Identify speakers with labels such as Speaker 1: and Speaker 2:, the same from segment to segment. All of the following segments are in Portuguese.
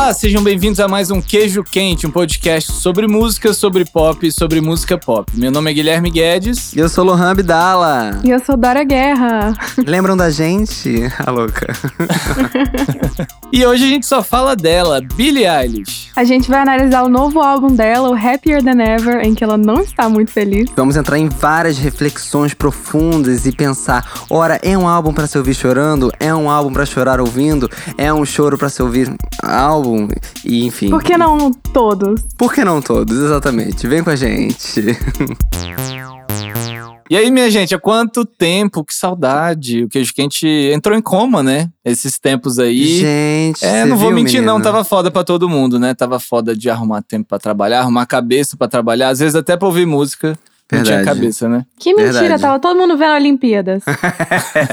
Speaker 1: Olá, sejam bem-vindos a mais um Queijo Quente, um podcast sobre música, sobre pop e sobre música pop. Meu nome é Guilherme Guedes.
Speaker 2: E eu sou Lohan Abdala.
Speaker 3: E eu sou Dora Guerra.
Speaker 2: Lembram da gente? A louca.
Speaker 1: e hoje a gente só fala dela, Billie Eilish.
Speaker 3: A gente vai analisar o novo álbum dela, o Happier Than Ever, em que ela não está muito feliz.
Speaker 2: Vamos entrar em várias reflexões profundas e pensar: ora, é um álbum para se ouvir chorando? É um álbum para chorar ouvindo? É um choro para se ouvir álbum? E enfim.
Speaker 3: Por que não todos?
Speaker 2: Por que não todos? Exatamente. Vem com a gente.
Speaker 1: E aí, minha gente, há quanto tempo? Que saudade. O queijo quente entrou em coma, né? Esses tempos aí.
Speaker 2: Gente,
Speaker 1: É, não vou
Speaker 2: viu,
Speaker 1: mentir,
Speaker 2: menino?
Speaker 1: não. Tava foda pra todo mundo, né? Tava foda de arrumar tempo pra trabalhar, arrumar cabeça pra trabalhar. Às vezes até pra ouvir música. Não tinha
Speaker 2: Verdade.
Speaker 1: cabeça, né?
Speaker 3: Que mentira,
Speaker 2: Verdade.
Speaker 3: tava todo mundo vendo Olimpíadas.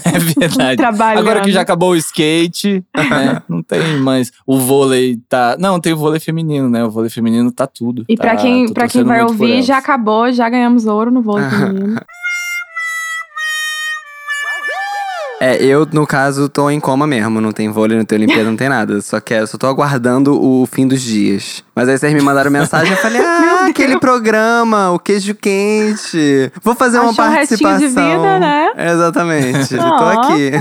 Speaker 1: É verdade.
Speaker 3: Trabalhando.
Speaker 1: Agora que já acabou o skate, né? Não tem mais. O vôlei tá. Não, tem o vôlei feminino, né? O vôlei feminino tá tudo.
Speaker 3: E
Speaker 1: tá,
Speaker 3: pra quem, pra quem vai ouvir, já acabou, já ganhamos ouro no vôlei feminino.
Speaker 2: É, eu, no caso, tô em coma mesmo. Não tem vôlei, não tem Olimpíada, não tem nada. Só que eu só tô aguardando o fim dos dias. Mas aí vocês me mandaram mensagem eu falei: Ah, aquele programa, o queijo quente. Vou fazer uma
Speaker 3: Achou um restinho
Speaker 2: participação.
Speaker 3: de vida, né?
Speaker 2: Exatamente. tô
Speaker 3: Ó.
Speaker 2: aqui.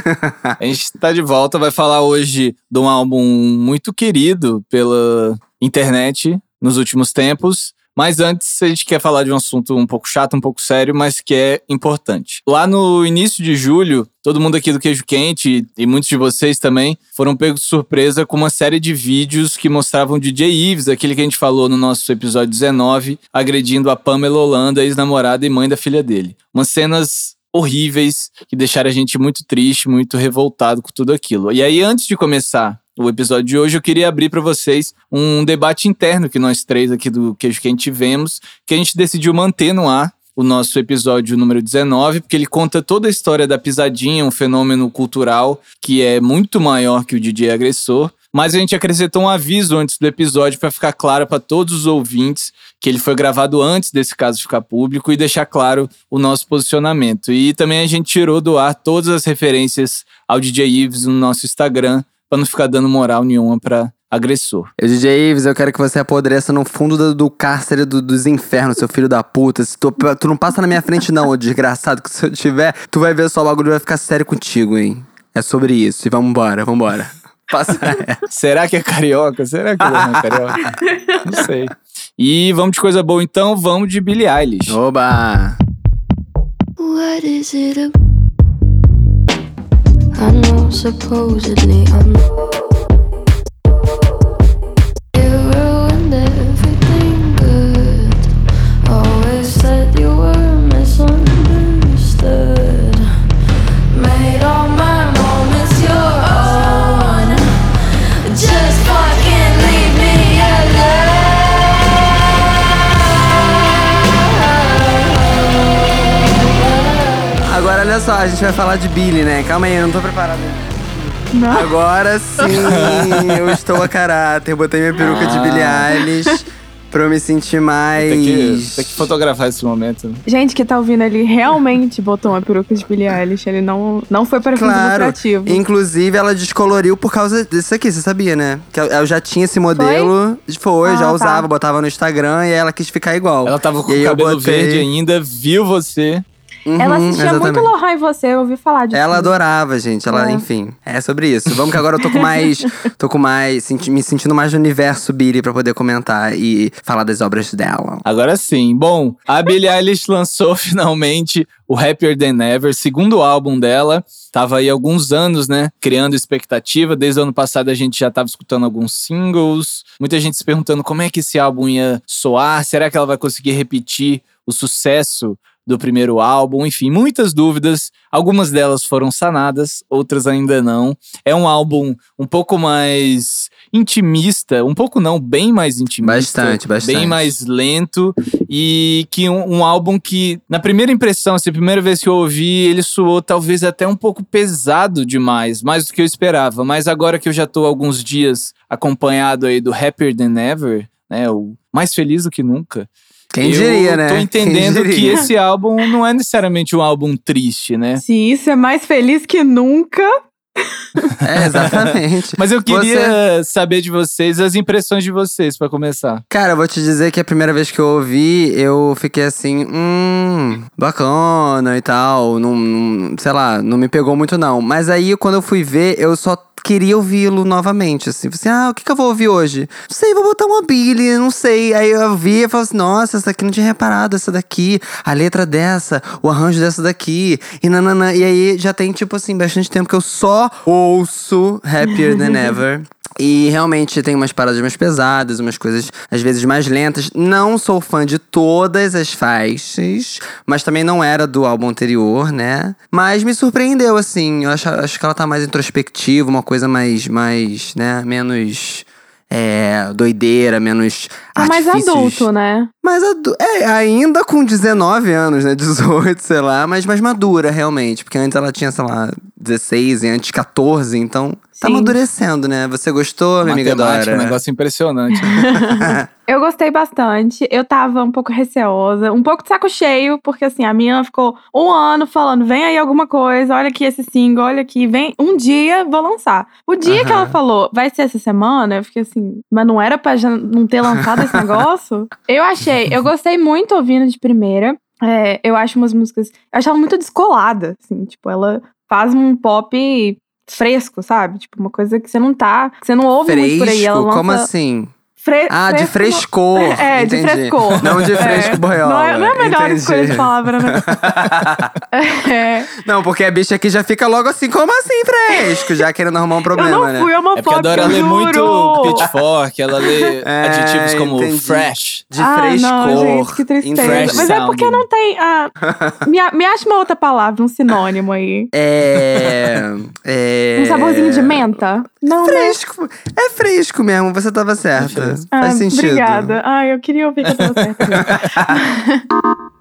Speaker 1: A gente tá de volta, vai falar hoje de um álbum muito querido pela internet nos últimos tempos. Mas antes, a gente quer falar de um assunto um pouco chato, um pouco sério, mas que é importante. Lá no início de julho, todo mundo aqui do Queijo Quente e muitos de vocês também foram pegos de surpresa com uma série de vídeos que mostravam DJ Ives, aquele que a gente falou no nosso episódio 19, agredindo a Pamela Holanda, ex-namorada e mãe da filha dele. Umas cenas horríveis que deixaram a gente muito triste, muito revoltado com tudo aquilo. E aí, antes de começar o episódio de hoje, eu queria abrir para vocês um debate interno que nós três aqui do Queijo Quente tivemos, que a gente decidiu manter no ar o nosso episódio número 19, porque ele conta toda a história da pisadinha, um fenômeno cultural que é muito maior que o DJ agressor. Mas a gente acrescentou um aviso antes do episódio para ficar claro para todos os ouvintes que ele foi gravado antes desse caso ficar público e deixar claro o nosso posicionamento. E também a gente tirou do ar todas as referências ao DJ Ives no nosso Instagram para não ficar dando moral nenhuma para agressor.
Speaker 2: Eu, DJ Ives, eu quero que você apodreça no fundo do, do cárcere do- dos infernos, seu filho da puta. Se tu, tu não passa na minha frente, não, ô desgraçado, que se eu tiver, tu vai ver só o bagulho vai ficar sério contigo, hein? É sobre isso. E vambora, vambora. Passa.
Speaker 1: Será que é carioca? Será que é carioca? Não sei. E vamos de coisa boa então, vamos de Billie Eilish.
Speaker 2: Oba!
Speaker 4: What is it? ab- I know supposedly I'm.
Speaker 2: Olha só, a gente vai falar de Billy, né? Calma aí, eu não tô preparado.
Speaker 3: Não.
Speaker 2: Agora sim, eu estou a caráter. Botei minha peruca de Billie Eilish pra eu me sentir mais.
Speaker 1: Tem que, tem que fotografar esse momento. né?
Speaker 3: Gente que tá ouvindo ali realmente botou uma peruca de Billie Eilish. Ele não, não foi para fins
Speaker 2: Claro.
Speaker 3: lucrativos.
Speaker 2: Inclusive, ela descoloriu por causa disso aqui, você sabia, né? Que eu- já tinha esse modelo. Foi,
Speaker 3: Ah,
Speaker 2: já
Speaker 3: tá.
Speaker 2: usava, botava no Instagram e ela quis ficar igual.
Speaker 1: Ela tava com
Speaker 2: E
Speaker 1: o cabelo
Speaker 2: botei-
Speaker 1: verde ainda, viu você.
Speaker 2: Uhum,
Speaker 3: Ela assistia muito
Speaker 2: exatamente.
Speaker 3: Lohan e você, eu ouvi falar disso.
Speaker 2: Ela adorava, gente. Ela,
Speaker 3: É.
Speaker 2: enfim, é sobre isso. Vamos que agora eu tô com mais. tô com mais. senti- me sentindo mais no universo Billy pra poder comentar e falar das obras dela.
Speaker 1: Agora sim. Bom, a Billie Eilish lançou finalmente o Happier Than Ever, segundo álbum dela. Tava aí há alguns anos, né? Criando expectativa. Desde o ano passado a gente já tava escutando alguns singles. Muita gente se perguntando como é que esse álbum ia soar. Será que ela vai conseguir repetir o sucesso do primeiro álbum? Enfim, muitas dúvidas. Algumas delas foram sanadas, outras ainda não. É um álbum um pouco mais intimista, um pouco não, bem mais intimista.
Speaker 2: Bastante, bastante.
Speaker 1: Bem mais lento e que um, um álbum que, na primeira impressão, assim, a primeira vez que eu ouvi, ele soou talvez até um pouco pesado demais, mais do que eu esperava. Mas agora que eu já tô alguns dias acompanhado aí do Happier Than Ever, né, o mais feliz do que nunca.
Speaker 2: Quem
Speaker 1: eu
Speaker 2: diria, né?
Speaker 1: tô entendendo que esse álbum não é necessariamente um álbum triste, né?
Speaker 3: Se isso é mais feliz que nunca,
Speaker 2: É, exatamente.
Speaker 1: Mas eu queria
Speaker 2: Você-
Speaker 1: saber de vocês as impressões de vocês pra começar.
Speaker 2: Cara, eu vou te dizer que a primeira vez que eu ouvi, eu fiquei assim, hum, bacana e tal. Não, não- sei lá, não me pegou muito não. Mas aí, quando eu fui ver, eu só queria ouvi-lo novamente, assim. Assim, ah, o que, que eu vou ouvir hoje? Não sei, vou botar uma Billy, não sei. Aí eu vi e falei assim, nossa, essa daqui não tinha reparado, essa daqui, a letra dessa, o arranjo dessa daqui, e nananã. E aí já tem, tipo assim, bastante tempo que eu só ouço Happier Than Ever. E realmente tem umas paradas mais pesadas, umas coisas às vezes mais lentas. Não sou fã de todas as faixas, mas também não era do álbum anterior, né? Mas me surpreendeu, assim. Eu acho, acho que ela tá mais introspectiva, uma coisa mais, mais né? Menos é, doideira, menos.
Speaker 3: É mais adulto, né?
Speaker 2: Mais adu É, ainda com 19 anos, né? 18, sei lá, mas mais madura, realmente. Porque antes ela tinha, sei lá, 16 e antes 14, então tá amadurecendo, né? Você gostou, minha amiga Dora?
Speaker 1: um negócio impressionante.
Speaker 3: Eu gostei bastante. Eu tava um pouco receosa, um pouco de saco cheio, porque assim, a minha ficou um ano falando: vem aí alguma coisa, olha aqui esse single, olha aqui, vem. Um dia vou lançar. O dia que ela falou, vai ser essa semana, eu fiquei assim, mas não era pra já não ter lançado esse negócio? Eu achei, eu gostei muito ouvindo de primeira. É, eu acho umas músicas. Eu achava muito descolada, assim, tipo, ela faz um pop fresco, sabe? Tipo, uma coisa que você não tá. Que você não ouve muito por aí. Ela
Speaker 2: Fresco?
Speaker 3: lança
Speaker 2: Como assim?
Speaker 3: Fre-
Speaker 2: Ah, de
Speaker 3: fresco
Speaker 2: frescor.
Speaker 3: É, de
Speaker 2: entendi.
Speaker 3: frescor.
Speaker 2: Não de
Speaker 3: É.
Speaker 2: fresco boiola.
Speaker 3: Não é, não é a melhor
Speaker 2: entendi.
Speaker 3: escolha de palavra, né? é.
Speaker 2: Não, porque a bicha aqui já fica logo assim, como assim fresco? Já querendo arrumar um
Speaker 3: Eu
Speaker 2: problema,
Speaker 3: não
Speaker 2: né?
Speaker 3: fui
Speaker 1: É porque a
Speaker 3: homofóbica,
Speaker 1: Dora
Speaker 3: eu
Speaker 1: lê
Speaker 3: juro.
Speaker 1: muito pitchfork, ela lê
Speaker 2: É,
Speaker 1: adjetivos como
Speaker 2: entendi.
Speaker 1: fresh.
Speaker 2: De
Speaker 3: ah,
Speaker 2: frescor.
Speaker 3: não, gente, que tristeza.
Speaker 1: Fresh
Speaker 3: Mas é porque não tem. Ah, me, me acha uma outra palavra, um sinônimo aí.
Speaker 2: É. é...
Speaker 3: Um saborzinho de menta? Não, né?
Speaker 2: Fresco. É fresco mesmo, você tava certa.
Speaker 1: Fresco.
Speaker 3: Ah,
Speaker 2: Faz sentido.
Speaker 3: Obrigada. Ai, eu queria ouvir que eu tava certa.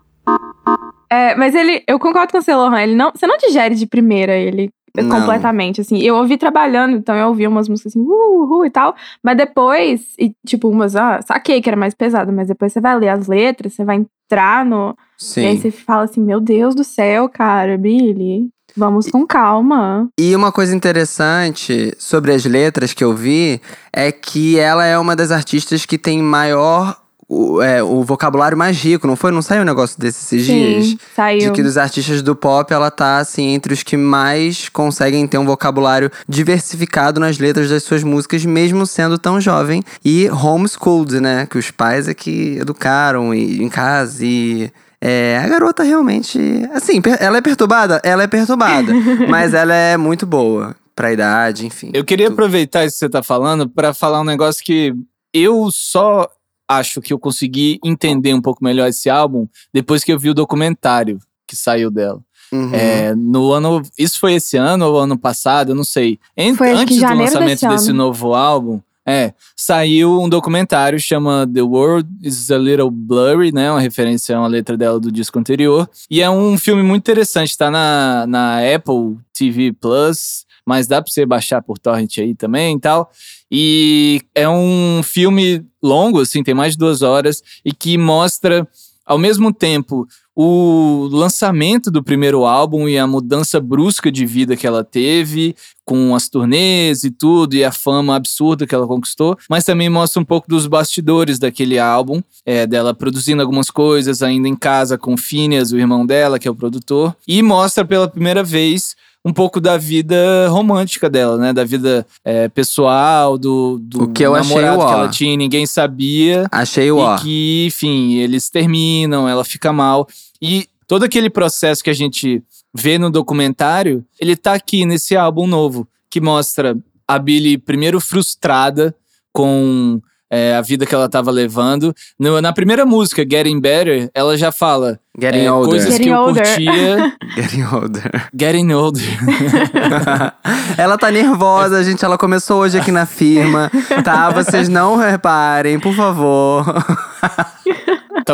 Speaker 3: É, mas ele, eu concordo com o seu, Lohan, ele não, você não digere de primeira ele
Speaker 2: Não.
Speaker 3: completamente, assim. Eu ouvi trabalhando, então eu ouvi umas músicas assim, uh, uh, uh, e tal, mas depois, e, tipo, umas, ah, saquei que era mais pesado, mas depois você vai ler as letras, você vai entrar no, e aí
Speaker 2: Sim.
Speaker 3: você fala assim, meu Deus do céu, cara, Billy, vamos com calma.
Speaker 2: E uma coisa interessante sobre as letras que eu vi é que ela é uma das artistas que tem maior. O, é, o vocabulário mais rico, não foi? Não saiu um negócio desses esses dias?
Speaker 3: Sim, saiu.
Speaker 2: De que dos artistas do pop, ela tá, assim, entre os que mais conseguem ter um vocabulário diversificado nas letras das suas músicas, mesmo sendo tão jovem. E homeschooled, né? Que os pais é que educaram e, em casa e. É, a garota realmente. Assim, ela é perturbada? Ela é perturbada. mas ela é muito boa pra idade, enfim.
Speaker 1: Eu queria
Speaker 2: Tu-
Speaker 1: aproveitar isso que você tá falando pra falar um negócio que eu só acho que eu consegui entender um pouco melhor esse álbum depois que eu vi o documentário que saiu dela.
Speaker 2: Uhum.
Speaker 1: É, no ano. Isso foi esse ano ou ano passado? Eu não sei. Ent- antes do lançamento
Speaker 3: desse
Speaker 1: desse novo álbum, é, saiu um documentário chama The World is a Little Blurry, né? Uma referência a uma letra dela do disco anterior. E é um filme muito interessante, tá na, na Apple TV Plus, mas dá pra você baixar por torrent aí também e tal. E é um filme longo, assim, tem mais de duas horas, e que mostra, ao mesmo tempo, o lançamento do primeiro álbum e a mudança brusca de vida que ela teve, com as turnês e tudo, e a fama absurda que ela conquistou, mas também mostra um pouco dos bastidores daquele álbum, é, dela produzindo algumas coisas ainda em casa com o Phineas, o irmão dela, que é o produtor, e mostra pela primeira vez um pouco da vida romântica dela, né? Da vida é, pessoal, do, do
Speaker 2: O que eu achei
Speaker 1: namorado
Speaker 2: o
Speaker 1: que
Speaker 2: ó.
Speaker 1: ela tinha e ninguém sabia.
Speaker 2: Achei o ó.
Speaker 1: E que, enfim, eles terminam, ela fica mal. E todo aquele processo que a gente vê no documentário, ele tá aqui nesse álbum novo, que mostra a Billy primeiro frustrada com é, a vida que ela tava levando. No- na primeira música, Getting Better, ela já fala
Speaker 2: Getting
Speaker 1: é,
Speaker 2: older.
Speaker 1: coisas que
Speaker 3: Getting
Speaker 1: eu
Speaker 3: older.
Speaker 1: curtia.
Speaker 2: Getting older.
Speaker 1: Getting Older.
Speaker 2: ela tá nervosa, gente. Ela começou hoje aqui na firma, tá? Vocês não reparem, por favor.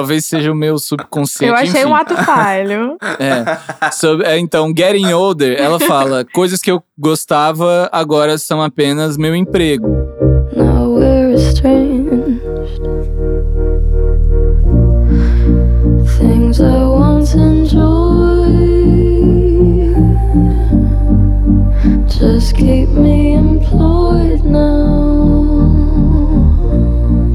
Speaker 1: Talvez seja o meu subconsciente.
Speaker 3: Eu achei
Speaker 1: enfim.
Speaker 3: um ato falho.
Speaker 1: É. Sobre- é, então, Getting Older, ela fala: coisas que eu gostava agora são apenas meu emprego.
Speaker 4: Now we're estranged. Things I once enjoyed just keep me employed now.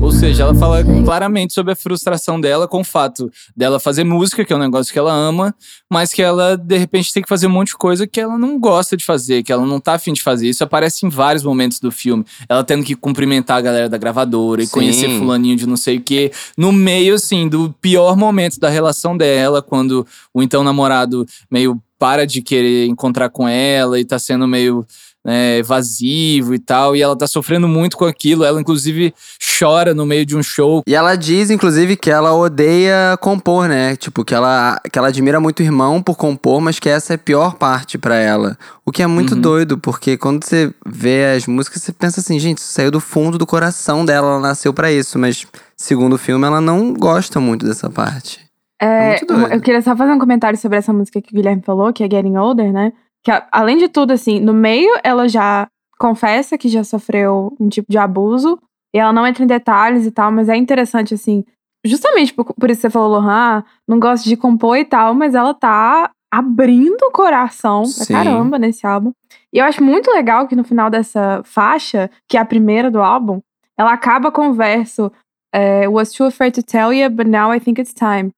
Speaker 1: Ou seja, ela fala claramente sobre a frustração dela com o fato dela fazer música, que é um negócio que ela ama, mas que ela, de repente, tem que fazer um monte de coisa que ela não gosta de fazer, que ela não tá afim de fazer. Isso aparece em vários momentos do filme. Ela tendo que cumprimentar a galera da gravadora e
Speaker 2: Sim.
Speaker 1: conhecer fulaninho de não sei o quê. No meio, assim, do pior momento da relação dela, quando o então namorado meio para de querer encontrar com ela e tá sendo meio né, evasivo e tal, e ela tá sofrendo muito com aquilo. Ela, inclusive, chora no meio de um show.
Speaker 2: E ela diz, inclusive, que ela odeia compor, né? Tipo, que ela, que ela admira muito o irmão por compor, mas que essa é a pior parte pra ela. O que é muito
Speaker 1: Uhum.
Speaker 2: doido, porque quando você vê as músicas, você pensa assim, gente, isso saiu do fundo do coração dela, ela nasceu pra isso. Mas, segundo o filme, ela não gosta muito dessa parte.
Speaker 3: É,
Speaker 2: Muito doido.
Speaker 3: eu queria só fazer um comentário sobre essa música que o Guilherme falou, que é Getting Older, né? Que além de tudo, assim, no meio ela já confessa que já sofreu um tipo de abuso. E ela não entra em detalhes e tal, mas é interessante, assim, justamente por, por isso que você falou, Lohan, não gosta de compor e tal, mas ela tá abrindo o coração pra
Speaker 2: Sim.
Speaker 3: caramba nesse álbum. E eu acho muito legal que no final dessa faixa, que é a primeira do álbum, ela acaba com o verso é, Was too afraid to tell you, but now I think it's time.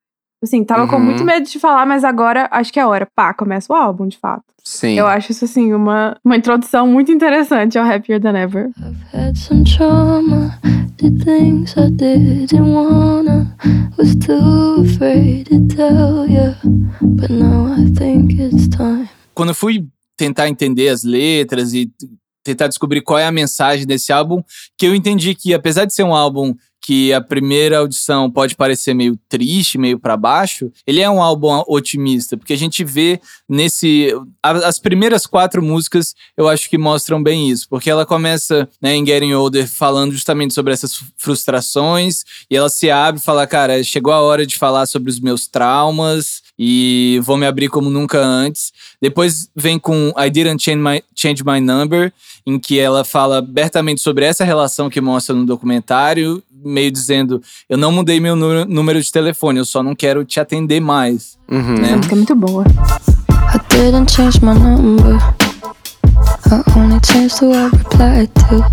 Speaker 3: Assim, tava com
Speaker 2: Uhum.
Speaker 3: muito medo de falar, mas agora acho que é hora. Pá, começa o álbum, de fato.
Speaker 2: Sim.
Speaker 3: Eu acho isso, assim, uma, uma introdução muito interessante ao Happier Than Ever.
Speaker 4: I've had some trauma, did things I didn't wanna. Was too afraid to tell you, but now I think it's time.
Speaker 1: quando eu fui tentar entender as letras e tentar descobrir qual é a mensagem desse álbum, que eu entendi que apesar de ser um álbum que a primeira audição pode parecer meio triste, meio pra baixo, ele é um álbum otimista, porque a gente vê nesse as primeiras quatro músicas, eu acho que mostram bem isso, porque ela começa, né, em Getting Older falando justamente sobre essas frustrações e ela se abre e fala, cara, chegou a hora de falar sobre os meus traumas e vou me abrir como nunca antes. Depois vem com I Didn't Change My, Change My Number, em que ela fala abertamente sobre essa relação que mostra no documentário, meio dizendo: Eu não mudei meu número, de telefone, eu só não quero te atender mais.
Speaker 2: Uhum.
Speaker 1: Né?
Speaker 3: Música é muito boa.
Speaker 4: I didn't change my number. I only changed who I replied to.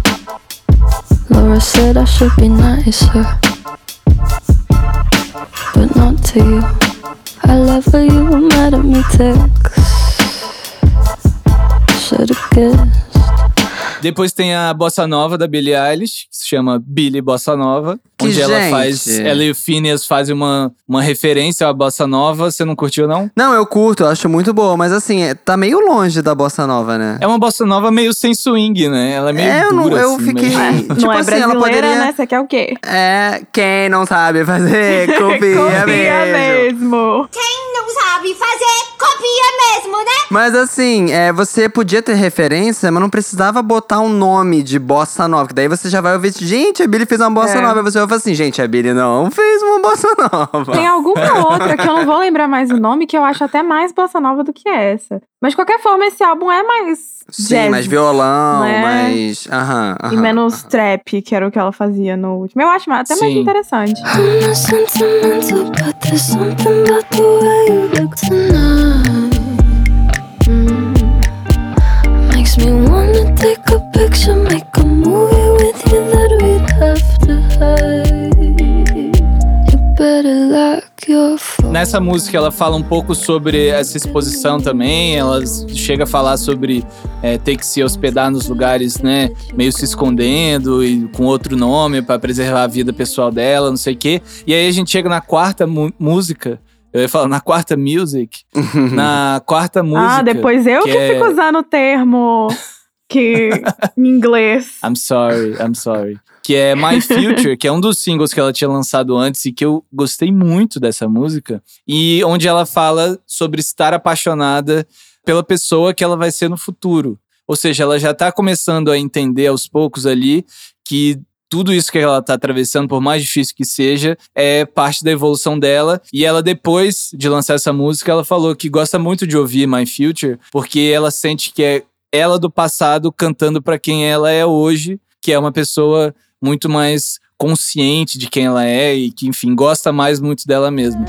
Speaker 4: Laura said I should be nicer, but not to you. I love how you were mad at me text. Should've guessed.
Speaker 1: Depois tem a Bossa Nova da Billie Eilish, que se chama Billie Bossa Nova,
Speaker 2: Que
Speaker 1: onde ela
Speaker 2: gente.
Speaker 1: faz. Ela e o Phineas fazem uma, uma referência à Bossa Nova. Você não curtiu, não?
Speaker 2: Não, eu curto, eu acho muito boa, mas assim, é- tá meio longe da bossa nova, né?
Speaker 1: É uma Bossa Nova meio sem swing, né? Ela é meio
Speaker 2: É, eu não-
Speaker 1: dura,
Speaker 2: eu
Speaker 1: assim,
Speaker 2: fiquei-
Speaker 1: meio-
Speaker 2: Tipo
Speaker 3: não é
Speaker 2: assim, ela
Speaker 3: brasileira,
Speaker 2: poderia-
Speaker 3: né? Você quer o quê?
Speaker 2: É, quem não sabe fazer, copia, mesmo.
Speaker 3: mesmo.
Speaker 5: Quem não sabe fazer, copia mesmo, né?
Speaker 2: Mas assim, é, você podia ter referência, mas não precisava botar um nome de bossa nova. Que daí você já vai ouvir, gente, a Billy fez uma bossa
Speaker 3: É.
Speaker 2: nova. Você vai falar assim, gente, a Billy não fez uma bossa nova.
Speaker 3: Tem alguma outra que eu não vou lembrar mais o nome, que eu acho até mais bossa nova do que essa. Mas de qualquer forma, esse álbum é mais
Speaker 2: Sim,
Speaker 3: jazz
Speaker 2: mais violão,
Speaker 3: né?
Speaker 2: mais. Aham,
Speaker 3: e
Speaker 2: aham.
Speaker 3: menos trap, que era o que ela fazia no último. Eu acho até mais
Speaker 1: Sim.
Speaker 3: interessante.
Speaker 4: I'm
Speaker 1: Nessa música ela fala um pouco sobre essa exposição também. Ela chega a falar sobre é, ter que se hospedar nos lugares, né, meio se escondendo e com outro nome pra preservar a vida pessoal dela, não sei o quê. E aí a gente chega na quarta música. Eu ia falar na quarta music. na quarta música.
Speaker 3: ah, depois eu
Speaker 1: que
Speaker 3: que,
Speaker 1: é-
Speaker 3: fico usando o termo que em inglês.
Speaker 1: I'm sorry, I'm sorry. Que é My Future, que é um dos singles que ela tinha lançado antes e que eu gostei muito dessa música. E onde ela fala sobre estar apaixonada pela pessoa que ela vai ser no futuro. Ou seja, ela já tá começando a entender aos poucos ali que tudo isso que ela tá atravessando, por mais difícil que seja, é parte da evolução dela. E ela, depois de lançar essa música, ela falou que gosta muito de ouvir My Future, porque ela sente que é ela do passado cantando pra quem ela é hoje, que é uma pessoa muito mais consciente de quem ela é e que, enfim, gosta mais muito dela mesma.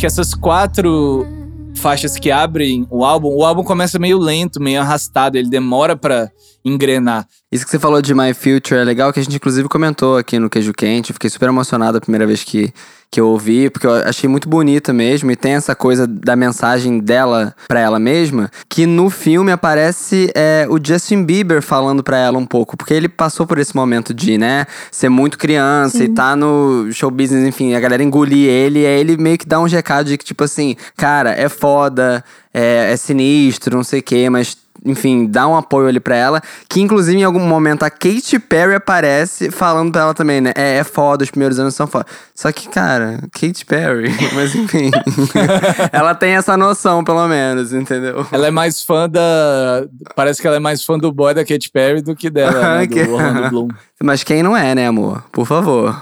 Speaker 1: Acho que essas quatro faixas que abrem o álbum, o álbum começa meio lento, meio arrastado, ele demora pra engrenar.
Speaker 2: Isso que você falou de My Future é legal, que a gente inclusive comentou aqui no Queijo Quente. Eu fiquei super emocionado a primeira vez que, que eu ouvi, porque eu achei muito bonita mesmo. E tem essa coisa da mensagem dela pra ela mesma, que no filme aparece é, o Justin Bieber falando pra ela um pouco. Porque ele passou por esse momento de, né, ser muito criança e tá no show business, enfim, a galera engolir ele. E aí ele meio que dá um recado de que, tipo assim, cara, é foda, é, é sinistro, não sei o quê, mas enfim, dá um apoio ali pra ela. Que inclusive em algum momento a Katy Perry aparece falando pra ela também, né? É, é foda, os primeiros anos são foda. Só que, cara, Katy Perry, mas enfim. ela tem essa noção, pelo menos, entendeu?
Speaker 1: Ela é mais fã da. Parece que ela é mais fã do boy da Katy Perry do que dela, né? Do Orlando Bloom.
Speaker 2: Mas quem não é, né, amor? Por favor.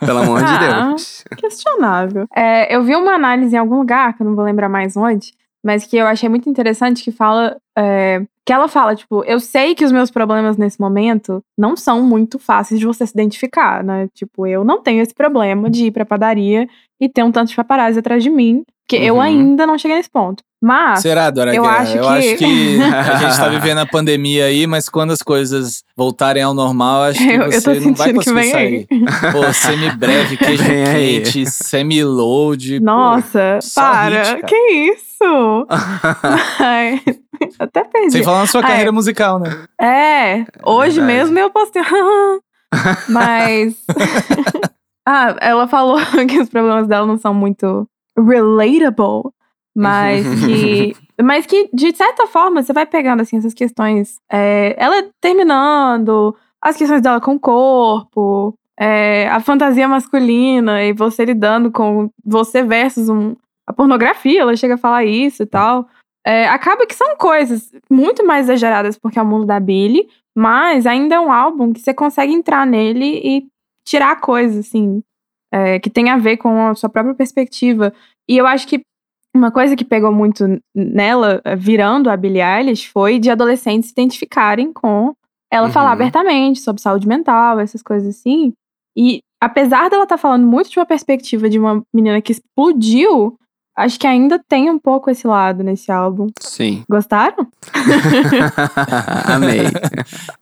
Speaker 2: Pelo amor de
Speaker 3: Ah.
Speaker 2: Deus.
Speaker 3: Questionável. É, eu vi uma análise em algum lugar, que eu não vou lembrar mais onde, mas que eu achei muito interessante, que fala. é, que ela fala, tipo, eu sei que os meus problemas nesse momento não são muito fáceis de você se identificar, né? Tipo, eu não tenho esse problema de ir pra padaria e ter um tanto de paparazzi atrás de mim, porque eu
Speaker 2: Uhum.
Speaker 3: ainda não cheguei nesse ponto. Mas.
Speaker 1: Será, Dora
Speaker 3: eu acho
Speaker 1: eu
Speaker 3: que-
Speaker 1: acho que a gente tá vivendo a pandemia aí, mas quando as coisas voltarem ao normal, acho que
Speaker 3: Eu- eu tô
Speaker 1: você não vai conseguir
Speaker 3: vem
Speaker 1: sair.
Speaker 3: aí.
Speaker 1: Pô, semi-breve, queijo quente, semi-load. pô.
Speaker 3: Nossa,
Speaker 1: só
Speaker 3: para.
Speaker 1: hit,
Speaker 3: que isso? Ai, até perdi.
Speaker 1: Sem falar na sua
Speaker 3: Ah,
Speaker 1: carreira
Speaker 3: é.
Speaker 1: musical, né?
Speaker 3: É, hoje
Speaker 2: verdade.
Speaker 3: mesmo eu postei. Mas. ah, ela falou que os problemas dela não são muito relatable, mas que. Mas que, de certa forma, você vai pegando assim, essas questões. é, ela terminando, as questões dela com o corpo, é, a fantasia masculina e você lidando com você versus um, a pornografia, ela chega a falar isso e tal. É, acaba que são coisas muito mais exageradas porque é o mundo da Billy, mas ainda é um álbum que você consegue entrar nele e tirar coisas, assim, é, que tem a ver com a sua própria perspectiva. E eu acho que uma coisa que pegou muito nela, eh, virando a Billie Eilish, foi de adolescentes se identificarem com ela
Speaker 2: Uhum.
Speaker 3: falar abertamente sobre saúde mental, essas coisas assim. E apesar dela estar falando muito de uma perspectiva de uma menina que explodiu, acho que ainda tem um pouco esse lado nesse álbum.
Speaker 2: Sim.
Speaker 3: Gostaram?
Speaker 2: Amei.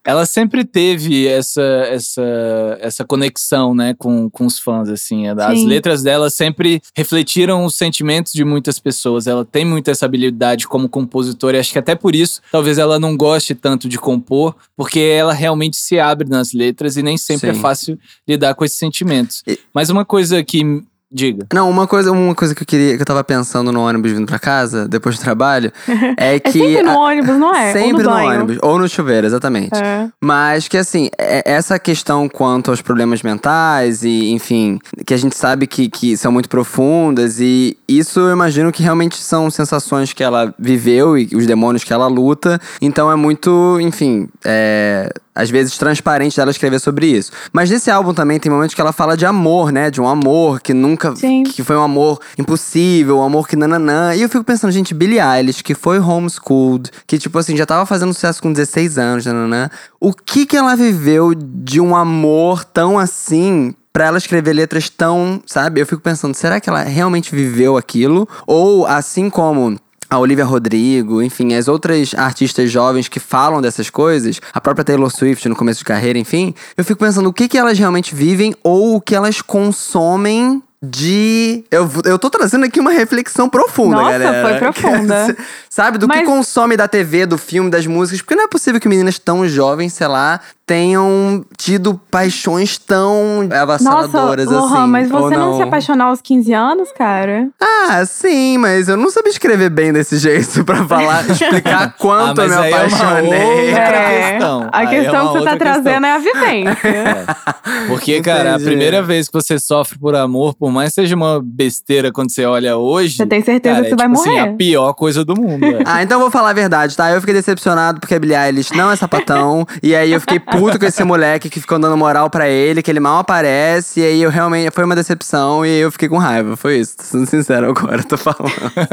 Speaker 1: Ela sempre teve essa, essa, essa conexão, né, com, com os fãs, assim. As
Speaker 3: Sim.
Speaker 1: letras dela sempre refletiram os sentimentos de muitas pessoas. Ela tem muito essa habilidade como compositora e acho que até por isso, talvez ela não goste tanto de compor, porque ela realmente se abre nas letras e nem sempre é
Speaker 2: Sim.
Speaker 1: fácil lidar com esses sentimentos.
Speaker 2: E-
Speaker 1: Mas uma coisa que... Diga.
Speaker 2: Não, uma coisa, uma coisa que eu queria, que eu tava pensando no ônibus vindo pra casa, depois do trabalho, é que.
Speaker 3: É sempre no ônibus, não é? Ou
Speaker 2: Sempre no,
Speaker 3: banho.
Speaker 2: ônibus. Ou no chuveiro, exatamente.
Speaker 3: É.
Speaker 2: Mas que assim, é- essa questão quanto aos problemas mentais e, enfim, que a gente sabe que, que são muito profundas e isso eu imagino que realmente são sensações que ela viveu e os demônios que ela luta. Então é muito, enfim, é, às vezes transparente dela escrever sobre isso. Mas nesse álbum também tem momentos que ela fala de amor, né? De um amor que nunca.
Speaker 3: Sim.
Speaker 2: que foi um amor impossível, um amor que nananã. E eu fico pensando, gente, Billie Eilish, que foi homeschooled, que, tipo assim, já tava fazendo sucesso com 16 anos, nananã. O que que ela viveu de um amor tão assim pra ela escrever letras tão, sabe? Eu fico pensando, será que ela realmente viveu aquilo? Ou assim como a Olivia Rodrigo, enfim, as outras artistas jovens que falam dessas coisas, a própria Taylor Swift no começo de carreira, enfim, eu fico pensando o que que elas realmente vivem ou o que elas consomem de. Eu, eu tô trazendo aqui uma reflexão profunda,
Speaker 3: Nossa,
Speaker 2: galera.
Speaker 3: foi profunda.
Speaker 2: Sabe, do que
Speaker 3: Mas-
Speaker 2: consome da TV, do filme, das músicas. Porque não é possível que meninas tão jovens, sei lá, tenham tido paixões tão
Speaker 3: Nossa,
Speaker 2: avassaladoras
Speaker 3: Lohan,
Speaker 2: assim.
Speaker 3: mas
Speaker 2: ou
Speaker 3: você não. se apaixonou aos 15 anos, cara?
Speaker 2: Ah, sim, mas eu não sabia escrever bem desse jeito pra falar, explicar quanto
Speaker 1: Ah,
Speaker 2: eu me
Speaker 1: é uma
Speaker 2: apaixonei.
Speaker 1: outra questão.
Speaker 3: A
Speaker 1: Aí é
Speaker 3: questão
Speaker 1: uma
Speaker 3: que você tá
Speaker 1: questão.
Speaker 3: trazendo é a vivência.
Speaker 1: Porque, cara, a
Speaker 2: Entendi.
Speaker 1: primeira vez que você sofre por amor, por mais que seja uma besteira quando você olha hoje.
Speaker 3: Você tem certeza
Speaker 1: cara,
Speaker 3: que você
Speaker 1: é,
Speaker 3: vai
Speaker 1: tipo assim,
Speaker 3: morrer.
Speaker 1: a pior coisa do mundo. é.
Speaker 2: Ah, então eu vou falar a verdade, tá? Eu fiquei decepcionado porque a Billie Eilish não é sapatão. e aí eu fiquei puto com esse moleque que ficou dando moral pra ele, que ele mal aparece. E aí eu realmente. Foi uma decepção e eu fiquei com raiva. Foi isso. Tô sendo sincero agora, tô falando.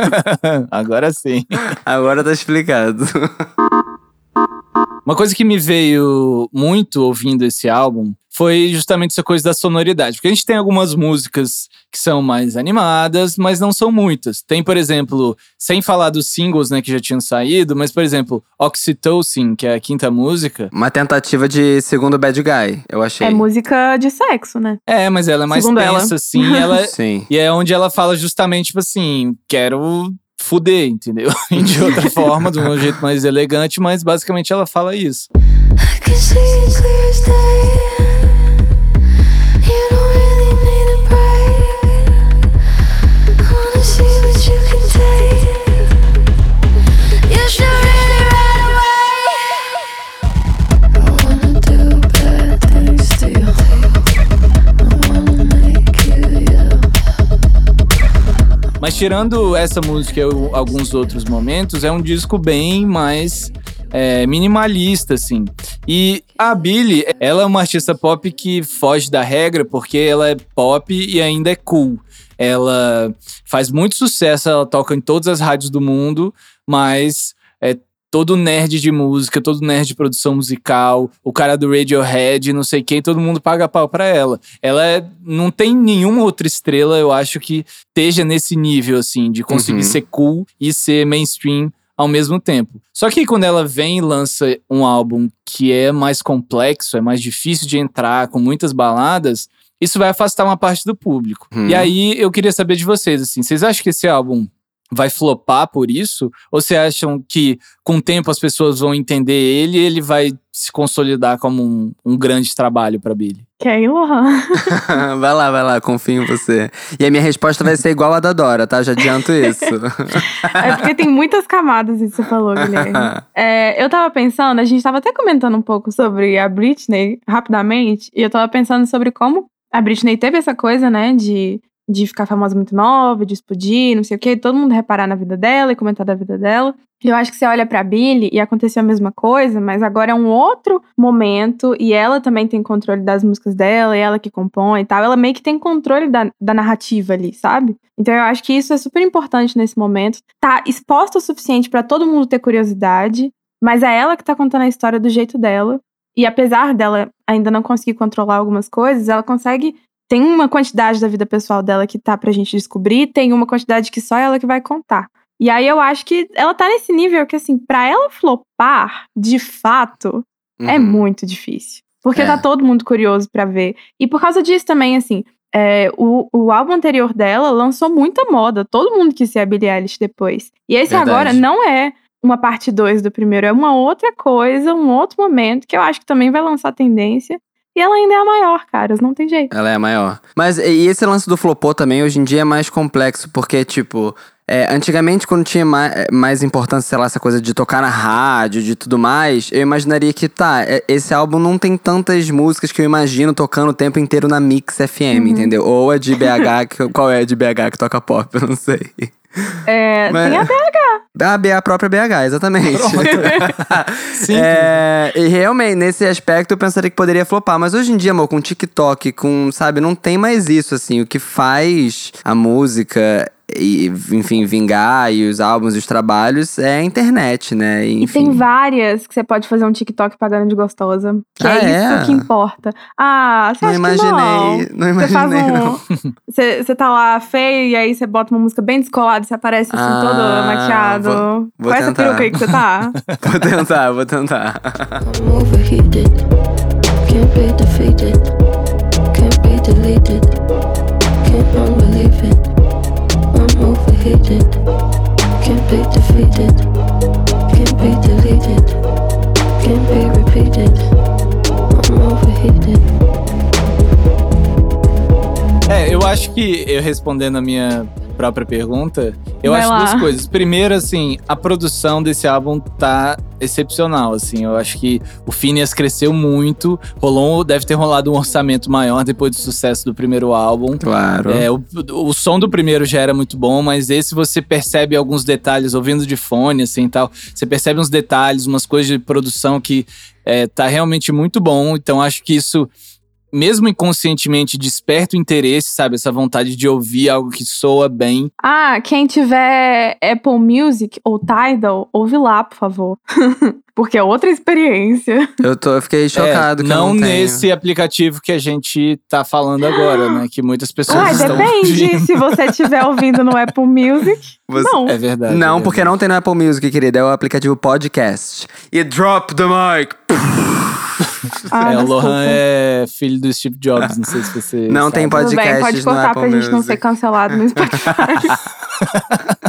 Speaker 1: Agora sim.
Speaker 2: Agora tá explicado.
Speaker 1: Uma coisa que me veio muito ouvindo esse álbum foi justamente essa coisa da sonoridade. Porque a gente tem algumas músicas que são mais animadas, mas não são muitas. Tem, por exemplo, sem falar dos singles, né, que já tinham saído, mas, por exemplo, Oxytocin, que é a quinta música.
Speaker 2: Uma tentativa de segundo Bad Guy, eu achei.
Speaker 3: É música de sexo, né?
Speaker 1: É, mas ela é mais
Speaker 3: Segundo ela.
Speaker 1: tensa, assim. Ela,
Speaker 2: Sim.
Speaker 1: e é onde ela fala justamente, tipo assim, quero fuder, entendeu? de outra forma, de um jeito mais elegante, mas basicamente ela fala isso.
Speaker 4: I can see it clear as day.
Speaker 1: Tirando essa música e alguns outros momentos, é um disco bem mais é, minimalista, assim. E a Billie, ela é uma artista pop que foge da regra porque ela é pop e ainda é cool. Ela faz muito sucesso, ela toca em todas as rádios do mundo, mas é todo nerd de música, todo nerd de produção musical, o cara do Radiohead, não sei quem, todo mundo paga pau pra ela. Ela é- não tem nenhuma outra estrela, eu acho que esteja nesse nível, assim, de conseguir
Speaker 2: Uhum.
Speaker 1: ser cool e ser mainstream ao mesmo tempo. Só que quando ela vem e lança um álbum que é mais complexo, é mais difícil de entrar, com muitas baladas, isso vai afastar uma parte do público.
Speaker 2: Hum.
Speaker 1: E aí eu queria saber de vocês, assim, vocês acham que esse álbum vai flopar por isso? Ou vocês acham que com o tempo as pessoas vão entender ele e ele vai se consolidar como um, um grande trabalho pra Billy?
Speaker 3: Quer ir, Lohan?
Speaker 2: vai lá, vai lá, confio em você. E a minha resposta vai ser igual a da Dora, tá? Já adianto isso.
Speaker 3: É porque tem muitas camadas isso que você falou, Guilherme. É, eu tava pensando, a gente tava até comentando um pouco sobre a Britney rapidamente, e eu tava pensando sobre como a Britney teve essa coisa, né, de, de ficar famosa muito nova, de explodir, não sei o quê, todo mundo reparar na vida dela e comentar da vida dela. Eu acho que você olha pra Billie e aconteceu a mesma coisa, mas agora é um outro momento e ela também tem controle das músicas dela, e ela que compõe e tal. Ela meio que tem controle da, da narrativa ali, sabe? Então eu acho que isso é super importante nesse momento. Tá exposta o suficiente pra todo mundo ter curiosidade, mas é ela que tá contando a história do jeito dela. E apesar dela ainda não conseguir controlar algumas coisas, ela consegue. Tem uma quantidade da vida pessoal dela que tá pra gente descobrir, tem uma quantidade que só ela que vai contar. E aí eu acho que ela tá nesse nível que, assim, pra ela flopar, de fato, é
Speaker 2: Uhum.
Speaker 3: muito difícil. Porque
Speaker 2: É.
Speaker 3: tá todo mundo curioso pra ver. E por causa disso também, assim, é, o, o álbum anterior dela lançou muita moda. Todo mundo quis ser a Billie Eilish depois. E esse
Speaker 2: Verdade.
Speaker 3: agora não é uma parte 2 do primeiro, é uma outra coisa, um outro momento que eu acho que também vai lançar tendência. E ela ainda é a maior, caras, não tem jeito.
Speaker 2: Ela é a maior. Mas e esse lance do flopô também, hoje em dia é mais complexo, porque, tipo, é, antigamente, quando tinha mais, mais importância, sei lá, essa coisa de tocar na rádio, de tudo mais, eu imaginaria que, tá, é, esse álbum não tem tantas músicas que eu imagino tocando o tempo inteiro na Mix FM,
Speaker 3: Uhum.
Speaker 2: entendeu? Ou a de BH, que, qual é a de BH que toca pop? Eu não sei.
Speaker 3: É,
Speaker 2: Mas-
Speaker 3: Tem a
Speaker 2: A, B- a própria BH, exatamente.
Speaker 1: Sim.
Speaker 2: É, e realmente, nesse aspecto, eu pensaria que poderia flopar. Mas hoje em dia, amor, com TikTok, com, sabe, não tem mais isso, assim. O que faz a música, e, enfim, vingar, e os álbuns e os trabalhos, é a internet, né? E,
Speaker 3: E tem
Speaker 2: enfim.
Speaker 3: várias que você pode fazer um TikTok pagando de gostosa. Que
Speaker 2: Ah,
Speaker 3: é isso
Speaker 2: é?
Speaker 3: que importa. Ah, você
Speaker 2: Não
Speaker 3: acha
Speaker 2: imaginei,
Speaker 3: que
Speaker 2: não
Speaker 3: não? Você faz
Speaker 2: imaginei,
Speaker 3: um.
Speaker 2: não.
Speaker 3: Você você tá lá feio e aí você bota uma música bem descolada e você aparece assim
Speaker 2: Ah,
Speaker 3: todo maquiado.
Speaker 2: vou- vou
Speaker 3: Com essa
Speaker 2: tentar.
Speaker 3: peruca aí que você tá.
Speaker 2: Vou tentar, vou tentar.
Speaker 4: Overheated, can't be defeated, can't be deleted, can't be repeated. I'm overheated.
Speaker 1: É, eu acho que eu respondendo a minha própria pergunta, eu
Speaker 3: Vai
Speaker 1: acho
Speaker 3: lá.
Speaker 1: duas coisas. Primeiro, assim, a produção desse álbum tá excepcional, assim. Eu acho que o Phineas cresceu muito, rolou, deve ter rolado um orçamento maior depois do sucesso do primeiro álbum.
Speaker 2: Claro.
Speaker 1: É, o, o som do primeiro já era muito bom, mas esse você percebe alguns detalhes, ouvindo de fone, assim e tal. Você percebe uns detalhes, umas coisas de produção que é, tá realmente muito bom. Então acho que isso mesmo inconscientemente, desperta o interesse, sabe? Essa vontade de ouvir algo que soa bem.
Speaker 3: Ah, quem tiver Apple Music ou Tidal, ouve lá, por favor. Porque é outra experiência.
Speaker 2: Eu, tô, eu fiquei chocado
Speaker 1: É,
Speaker 2: que eu
Speaker 1: não
Speaker 2: não tenho.
Speaker 1: nesse aplicativo que a gente tá falando agora, né? Que muitas pessoas
Speaker 3: Uai,
Speaker 1: estão
Speaker 3: depende.
Speaker 1: ouvindo.
Speaker 3: Se você estiver ouvindo no Apple Music,
Speaker 2: Você-
Speaker 3: não.
Speaker 1: É verdade.
Speaker 2: Não,
Speaker 1: é
Speaker 2: porque
Speaker 1: verdade.
Speaker 2: não tem no Apple Music, querida. É o aplicativo Podcast. E drop the mic.
Speaker 3: Ah,
Speaker 1: é, o. Lohan é filho do Steve Jobs, não sei se você.
Speaker 2: Não tem
Speaker 1: sabe.
Speaker 3: Tudo bem,
Speaker 2: podcasts
Speaker 3: pode
Speaker 2: no
Speaker 3: cortar pra gente não ser cancelado no Spotify.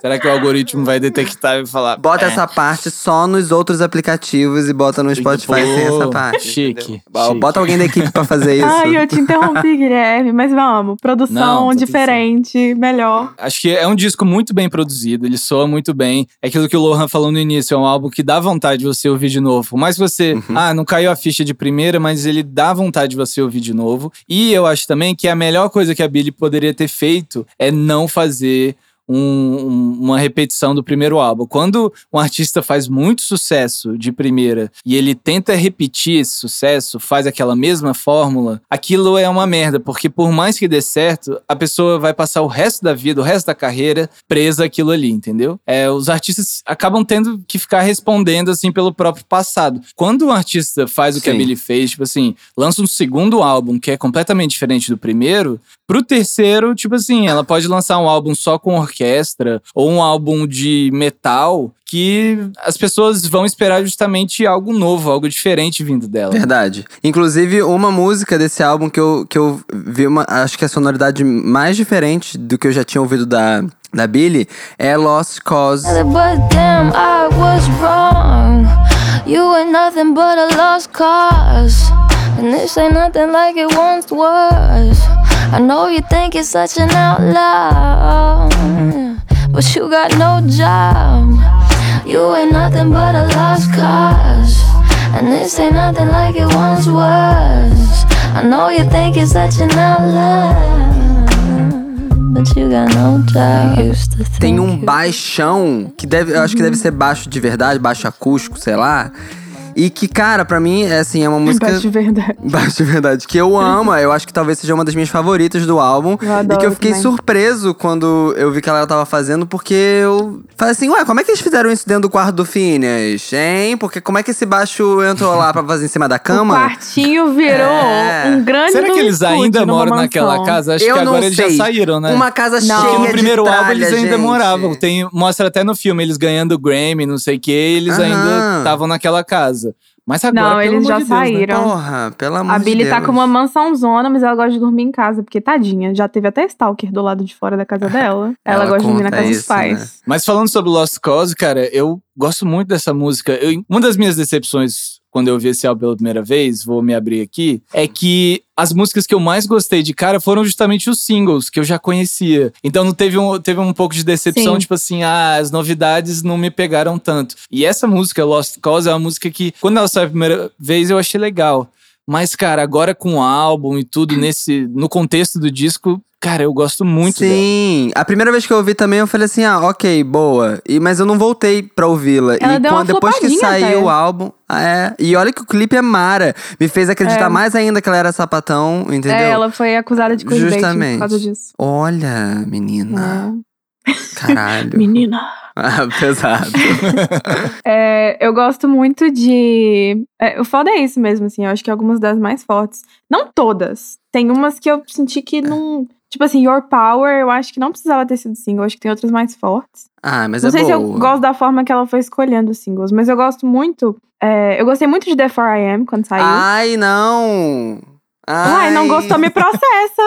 Speaker 1: Será que o algoritmo vai detectar e falar.
Speaker 2: Bota
Speaker 1: "É,
Speaker 2: essa parte só nos outros aplicativos e bota no Spotify
Speaker 1: Pô,
Speaker 2: sem essa parte.
Speaker 1: chique.
Speaker 2: Bota alguém da equipe pra fazer isso.
Speaker 3: Ai, eu te interrompi, Guilherme, mas vamos. Produção
Speaker 1: Não, tá
Speaker 3: diferente, melhor.
Speaker 1: Acho que é um disco muito bem produzido, ele soa muito bem. É aquilo que o Lohan falou no início, é um álbum que dá vontade de você ouvir de novo. Mas você,
Speaker 2: Uhum.
Speaker 1: ah, não caiu a ficha de primeira, mas ele dá vontade de você ouvir de novo. E eu acho também que a melhor coisa que a Billie poderia ter feito é não fazer um- um- uma repetição do primeiro álbum. Quando um artista faz muito sucesso de primeira e ele tenta repetir esse sucesso, faz aquela mesma fórmula, aquilo é uma merda, porque por mais que dê certo, a pessoa vai passar o resto da vida, o resto da carreira presa àquilo ali, entendeu? É, os artistas acabam tendo que ficar respondendo assim pelo próprio passado. Quando um artista faz o que a
Speaker 2: Sim.
Speaker 1: Billie fez, tipo assim, lança um segundo álbum que é completamente diferente do primeiro, pro terceiro, tipo assim, ela pode lançar um álbum só com orquestra ou um álbum de metal que as pessoas vão esperar justamente algo novo, algo diferente vindo dela.
Speaker 2: Verdade. Inclusive, uma música desse álbum que eu, que eu vi, uma, acho que a sonoridade mais diferente do que eu já tinha ouvido da, da Billie é Lost Cause.
Speaker 4: But damn, I was wrong. You ain't nothing but a lost cause. And this ain't nothing like it once was. I know you think you're such an outlaw. But you got no job. You ain't nothing but a lost cause. And this ain't nothing like it once was. I know you think you're such an outlaw.
Speaker 2: Tem um baixão, que deve, eu acho que deve ser baixo de verdade, baixo acústico, sei lá. E que, cara, pra mim, é assim, é uma música.
Speaker 3: Baixo de verdade.
Speaker 2: Baixo de verdade, que eu amo, eu acho que talvez seja uma das minhas favoritas do álbum.
Speaker 3: Eu adoro
Speaker 2: e que eu fiquei
Speaker 3: também.
Speaker 2: surpreso quando eu vi que ela tava fazendo, porque eu falei assim, ué, como é que eles fizeram isso dentro do quarto do Phineas, hein? Porque como é que esse baixo entrou lá pra fazer em cima da
Speaker 3: O
Speaker 2: cama?
Speaker 3: quartinho virou
Speaker 2: É.
Speaker 3: um grande
Speaker 1: Será que eles ainda moram
Speaker 3: mansão.
Speaker 1: naquela casa? Acho
Speaker 2: Eu
Speaker 1: que agora eles já saíram, né?
Speaker 2: Uma casa
Speaker 3: Não.
Speaker 2: cheia
Speaker 1: Porque no
Speaker 2: de
Speaker 1: primeiro
Speaker 2: tralha,
Speaker 1: álbum eles ainda
Speaker 2: gente.
Speaker 1: moravam. Tem, mostra até no filme eles ganhando Grammy, não sei o que, eles
Speaker 2: Aham.
Speaker 1: ainda estavam naquela casa. Mas agora,
Speaker 3: Não,
Speaker 1: pelo
Speaker 3: eles
Speaker 1: amor
Speaker 3: já
Speaker 1: de Deus, né?
Speaker 3: saíram.
Speaker 2: Porra, pelo amor
Speaker 3: A
Speaker 2: de
Speaker 3: Billy
Speaker 2: Deus.
Speaker 3: tá com uma mansão zona, mas ela gosta de dormir em casa, porque tadinha, já teve até stalker do lado de fora da casa dela. Ela,
Speaker 2: Ela
Speaker 3: gosta de dormir na casa dos
Speaker 2: isso, né?
Speaker 3: pais.
Speaker 1: Mas falando sobre Lost Cause, cara, eu gosto muito dessa música. Eu- uma das minhas decepções quando eu vi esse álbum pela primeira vez, vou me abrir aqui, é que as músicas que eu mais gostei de cara foram justamente os singles que eu já conhecia. Então não teve um, teve um pouco de decepção,
Speaker 3: Sim.
Speaker 1: tipo assim, ah, as novidades não me pegaram tanto. E essa música, Lost Cause, é uma música que, quando ela saiu a primeira vez, eu achei legal. Mas, cara, agora com o álbum e tudo, nesse, no contexto do disco, cara, eu gosto muito dela.
Speaker 2: Sim, a primeira vez que eu ouvi também eu falei assim, ah, ok, boa. E, mas eu não voltei pra ouvi-la.
Speaker 3: Ela
Speaker 2: E
Speaker 3: deu uma
Speaker 2: quando, depois que saiu
Speaker 3: até.
Speaker 2: o álbum, é. E olha que o clipe é mara. Me fez acreditar
Speaker 3: É.
Speaker 2: mais ainda que ela era sapatão, entendeu?
Speaker 3: É, ela foi acusada de clickbait
Speaker 2: Justamente.
Speaker 3: por causa disso.
Speaker 2: Olha, menina. Caralho.
Speaker 3: Menina.
Speaker 2: Ah, pesado.
Speaker 3: É, eu gosto muito de. É, o foda é isso mesmo, assim. Eu acho que algumas das mais fortes. Não todas. Tem umas que eu senti que não. Tipo assim, Your Power, eu acho que não precisava ter sido single. Eu acho que tem outras mais fortes.
Speaker 2: Ah, mas
Speaker 3: não
Speaker 2: é
Speaker 3: sei se eu gosto da forma que ela foi escolhendo os singles, mas eu gosto muito. é, eu gostei muito de The 4am quando saiu.
Speaker 2: Ai, não. Ai,
Speaker 3: Uai, não gostou, me processa.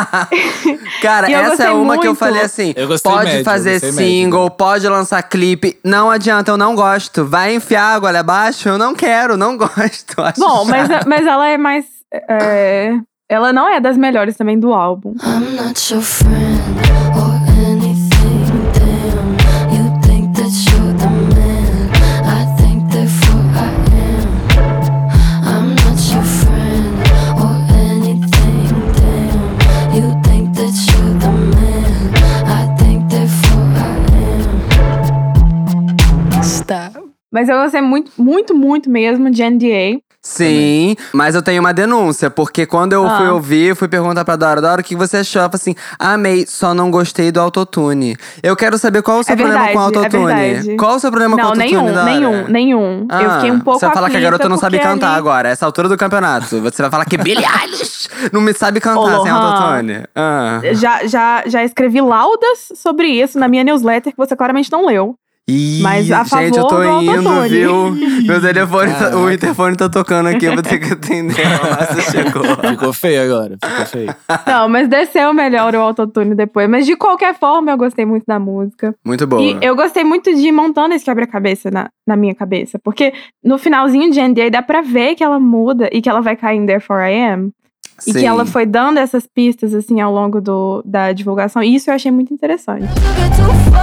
Speaker 2: Cara, essa é uma que eu
Speaker 3: muito.
Speaker 2: falei assim:
Speaker 1: Eu
Speaker 2: pode
Speaker 1: médio, eu
Speaker 2: fazer
Speaker 1: gostei médio.
Speaker 2: single, pode lançar clipe. Não adianta, eu não gosto. Vai enfiar água ali abaixo? Eu não quero, não gosto. Acho
Speaker 3: Bom, mas, mas ela é mais. é, ela não é das melhores também do álbum.
Speaker 4: I'm not your friend
Speaker 3: Mas eu gostei muito, muito, muito mesmo de NDA.
Speaker 2: Sim, mas eu tenho uma denúncia, porque quando eu
Speaker 3: Ah.
Speaker 2: fui ouvir, eu fui perguntar pra Dora, Dora, o que você achou? Ela falou assim, amei, só não gostei do autotune. Eu quero saber qual o seu
Speaker 3: É
Speaker 2: problema com o
Speaker 3: verdade, é
Speaker 2: autotune.
Speaker 3: verdade.
Speaker 2: qual o seu problema com o
Speaker 3: Não,
Speaker 2: autotune,
Speaker 3: nenhum,
Speaker 2: Dora?
Speaker 3: nenhum, nenhum. eu
Speaker 2: Ah,
Speaker 3: fiquei um pouco
Speaker 2: Você vai falar que a garota não sabe cantar
Speaker 3: ali-
Speaker 2: agora, essa altura do campeonato. Você vai falar que Billie Eilish não me sabe cantar
Speaker 3: Ô,
Speaker 2: sem autotune. Ah.
Speaker 3: Já, já, já escrevi laudas sobre isso na minha newsletter que você claramente não leu.
Speaker 2: Ih,
Speaker 3: Mas a
Speaker 2: gente, eu tô
Speaker 3: favor do
Speaker 2: indo, viu? Meu telefone, tá- o interfone tá tocando aqui, eu vou ter que atender. Nossa, chegou.
Speaker 1: Ficou feio agora, ficou feio.
Speaker 3: Não, mas desceu melhor o autotune depois. Mas de qualquer forma, eu gostei muito da música.
Speaker 2: Muito boa.
Speaker 3: E eu gostei muito de ir montando esse quebra-cabeça na, na minha cabeça. Porque no finalzinho de NDA dá pra ver que ela muda e que ela vai cair em Therefore I Am. E que
Speaker 2: Sim.
Speaker 3: ela foi dando essas pistas, assim, ao longo do, da divulgação. E isso eu achei muito interessante.
Speaker 4: Took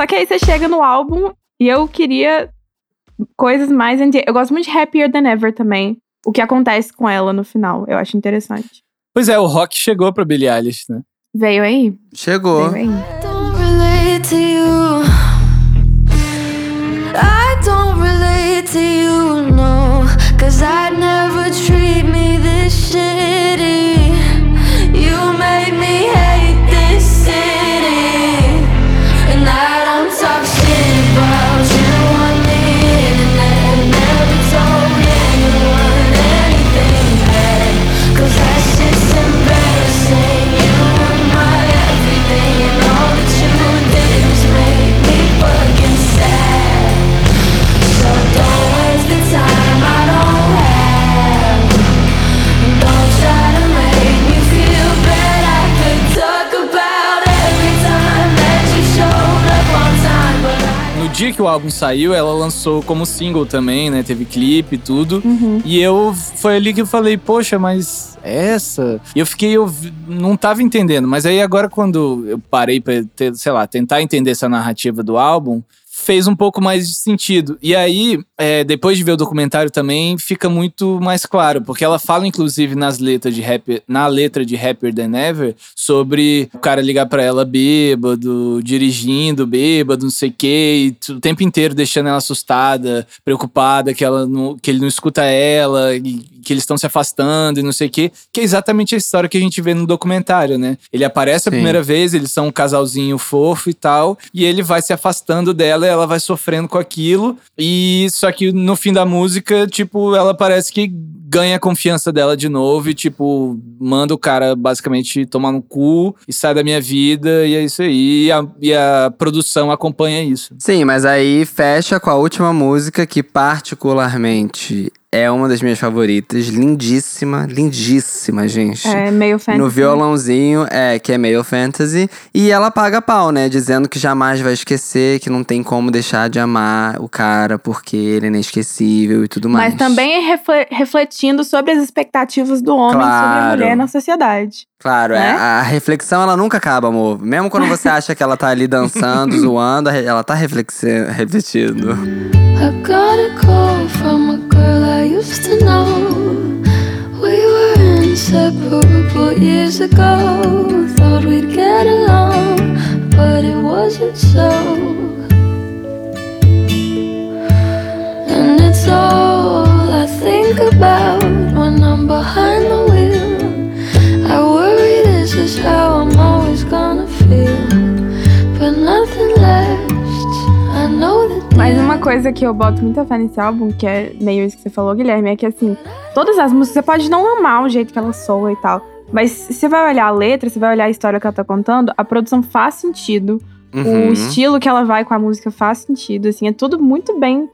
Speaker 3: só que aí você chega no álbum e eu queria coisas mais. Eu gosto muito de Happier Than Ever também. O que acontece com ela no final. Eu acho interessante.
Speaker 1: Pois é, o rock chegou pra Billie Eilish, né?
Speaker 3: Veio aí?
Speaker 2: Chegou.
Speaker 3: Veio aí.
Speaker 4: don't relate to you. I don't relate to you, no. Cause I'd never treat me this
Speaker 1: dia que o álbum saiu, ela lançou como single também, né? Teve clipe e tudo.
Speaker 3: Uhum.
Speaker 1: E eu foi ali que eu falei, poxa, mas essa? E eu fiquei, eu não tava entendendo. Mas aí agora, quando eu parei pra, ter, sei lá, tentar entender essa narrativa do álbum, fez um pouco mais de sentido. E aí, é, depois de ver o documentário também, fica muito mais claro, porque ela fala, inclusive, nas letras de rap, na letra de Happier Than Ever, sobre o cara ligar pra ela bêbado, dirigindo bêbado, não sei o quê, e o tempo inteiro deixando ela assustada, preocupada que, ela não, que ele não escuta ela, e que eles estão se afastando e não sei o quê, que é exatamente a história que a gente vê no documentário, né? Ele aparece a
Speaker 2: Sim.
Speaker 1: primeira vez, eles são um casalzinho fofo e tal, e ele vai se afastando dela, e ela vai sofrendo com aquilo, e só que no fim da música, tipo, ela parece que ganha a confiança dela de novo e, tipo, manda o cara basicamente tomar no cu e sai da minha vida, e é isso aí, e a, e a produção acompanha isso.
Speaker 2: Sim, mas aí fecha com a última música que particularmente é uma das minhas favoritas. Lindíssima, lindíssima, gente.
Speaker 3: É meio fantasy.
Speaker 2: No violãozinho, é, que é meio fantasy. E ela paga pau, né? Dizendo que jamais vai esquecer, que não tem como deixar de amar o cara porque ele é inesquecível e tudo mais.
Speaker 3: Mas também é refle- refletindo sobre as expectativas do homem sobre a
Speaker 2: Claro.
Speaker 3: mulher na sociedade.
Speaker 2: Claro, é,
Speaker 3: né?
Speaker 2: a reflexão ela nunca acaba, amor. Mesmo quando você acha que ela tá ali dançando, zoando, ela tá reflexi- refletindo.
Speaker 4: I got a call from a girl I used to know. We were inseparable years ago. Thought we'd get along, but it wasn't so. And it's all
Speaker 3: Mas uma coisa que eu boto muita fé nesse álbum, que é meio isso que você falou, Guilherme, é que assim, todas as músicas você pode não amar o jeito que ela soa e tal. Mas você vai olhar a letra, você vai olhar a história que ela tá contando, a produção faz sentido.
Speaker 2: Uhum.
Speaker 3: O estilo que ela vai com a música faz sentido, assim, é tudo muito bem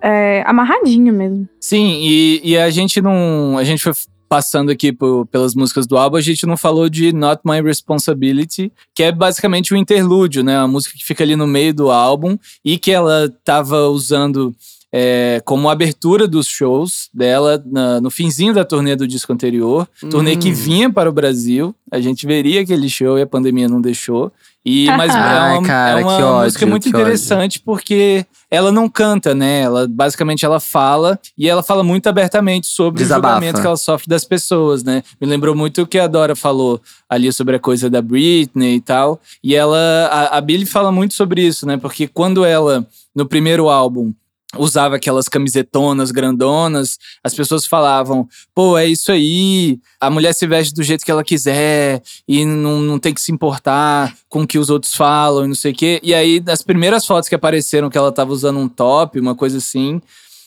Speaker 3: é, amarradinho mesmo.
Speaker 1: Sim, e, e a gente não. A gente foi passando aqui por- pelas músicas do álbum, a gente não falou de Not My Responsibility, que é basicamente o interlúdio, né? A música que fica ali no meio do álbum e que ela tava usando é, como abertura dos shows dela na- no finzinho da turnê do disco anterior. Turnê que vinha para o Brasil. A gente veria aquele show e a pandemia não deixou. E, mas é
Speaker 2: Ai,
Speaker 1: uma,
Speaker 2: cara,
Speaker 1: é uma
Speaker 2: que
Speaker 1: música
Speaker 2: ódio,
Speaker 1: muito
Speaker 2: que ódio.
Speaker 1: interessante porque ela não canta, né? Ela basicamente ela fala e ela fala muito abertamente sobre
Speaker 2: Desabafa.
Speaker 1: o julgamento que ela sofre das pessoas, né? Me lembrou muito o que a Dora falou ali sobre a coisa da Britney e tal. E ela, a, a Billie fala muito sobre isso, né? Porque quando ela, no primeiro álbum, usava aquelas camisetonas grandonas, as pessoas falavam: pô, é isso aí, a mulher se veste do jeito que ela quiser e não, não tem que se importar com o que os outros falam e não sei o quê. E aí, das primeiras fotos que apareceram que ela tava usando um top, uma coisa assim.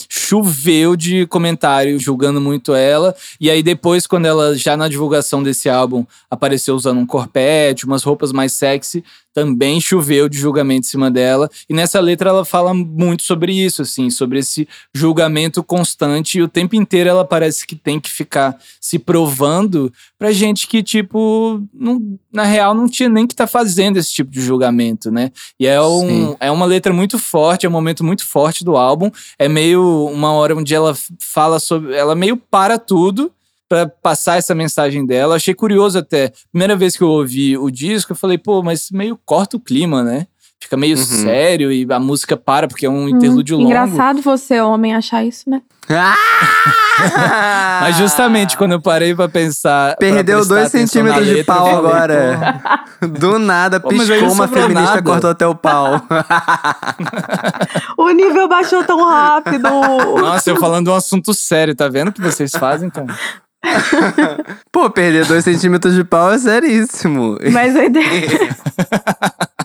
Speaker 1: Choveu de comentário julgando muito ela. E aí, depois, quando ela, já na divulgação desse álbum, apareceu usando um corpete, umas roupas mais sexy, também choveu de julgamento em cima dela. E nessa letra ela fala muito sobre isso, assim, sobre esse julgamento constante. E o tempo inteiro ela parece que tem que ficar se provando pra gente que, tipo, não, na real não tinha nem que estar fazendo esse tipo de julgamento, né? E é, um,
Speaker 2: Sim.
Speaker 1: é uma letra muito forte, é um momento muito forte do álbum. É meio uma hora onde ela fala sobre. Ela meio para tudo pra passar essa mensagem dela. Achei curioso até. Primeira vez que eu ouvi o disco, eu falei, pô, mas meio corta o clima, né? Fica meio
Speaker 2: Uhum.
Speaker 1: sério e a música para, porque é um interlúdio longo.
Speaker 3: Engraçado você, homem, achar isso, né?
Speaker 1: Mas justamente quando eu parei pra pensar. pra
Speaker 2: Perdeu
Speaker 1: prestar
Speaker 2: dois centímetros de
Speaker 1: letra,
Speaker 2: pau
Speaker 1: falei,
Speaker 2: agora. Do nada,
Speaker 1: Pô,
Speaker 2: piscou uma feminista
Speaker 1: nada.
Speaker 2: cortou até o pau.
Speaker 3: O nível baixou tão rápido.
Speaker 1: Nossa, eu falando de um assunto sério, tá vendo o que vocês fazem, então?
Speaker 2: Pô, perder dois centímetros de pau é seríssimo.
Speaker 3: Mas a ideia.